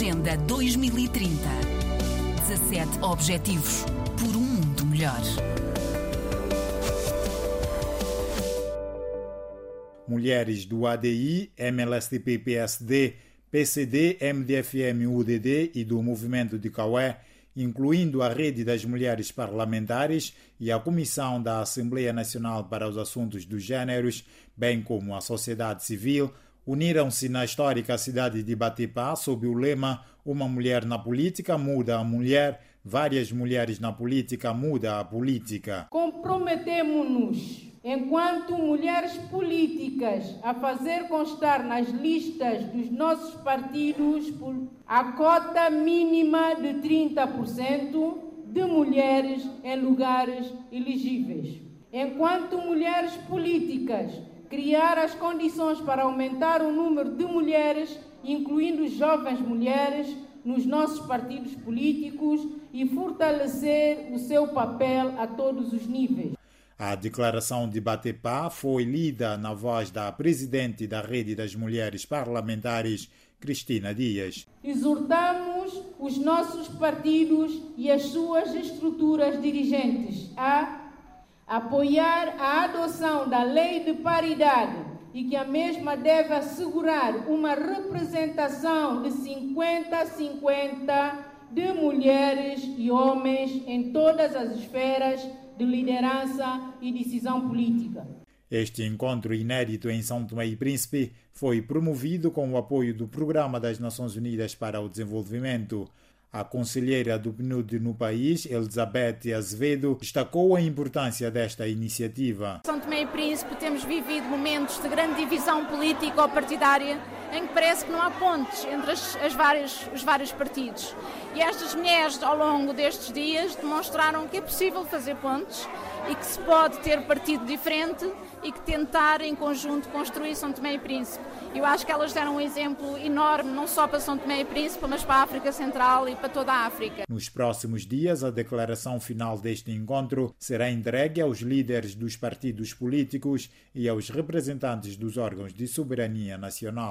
Agenda 2030. 17 Objetivos por um mundo melhor. Mulheres do ADI, MLSTP-PSD, PCD, MDFM-UDD e do Movimento de Caué, incluindo a Rede das Mulheres Parlamentares e a Comissão da Assembleia Nacional para os Assuntos dos Gêneros, bem como a sociedade civil, uniram-se na histórica cidade de Batipá sob o lema Uma mulher na política muda a mulher, várias mulheres na política muda a política. Comprometemos-nos, enquanto mulheres políticas, a fazer constar nas listas dos nossos partidos a cota mínima de 30% de mulheres em lugares elegíveis. Enquanto mulheres políticas, criar as condições para aumentar o número de mulheres, incluindo jovens mulheres, nos nossos partidos políticos e fortalecer o seu papel a todos os níveis. A declaração de Batepá foi lida na voz da presidente da Rede das Mulheres Parlamentares, Cristina Dias. Exortamos os nossos partidos e as suas estruturas dirigentes a apoiar a adoção da lei de paridade e que a mesma deve assegurar uma representação de 50 a 50 de mulheres e homens em todas as esferas de liderança e decisão política. Este encontro inédito em São Tomé e Príncipe foi promovido com o apoio do Programa das Nações Unidas para o Desenvolvimento. A conselheira do PNUD no país, Elizabeth Azevedo, destacou a importância desta iniciativa. São Tomé e Príncipe temos vivido momentos de grande divisão político-partidária em que parece que não há pontes entre as, as várias, os vários partidos. E estas mulheres, ao longo destes dias, demonstraram que é possível fazer pontes e que se pode ter partido diferente e que tentar em conjunto construir São Tomé e Príncipe. Eu acho que elas deram um exemplo enorme, não só para São Tomé e Príncipe, mas para a África Central e para toda a África. Nos próximos dias, a declaração final deste encontro será entregue aos líderes dos partidos políticos e aos representantes dos órgãos de soberania nacional.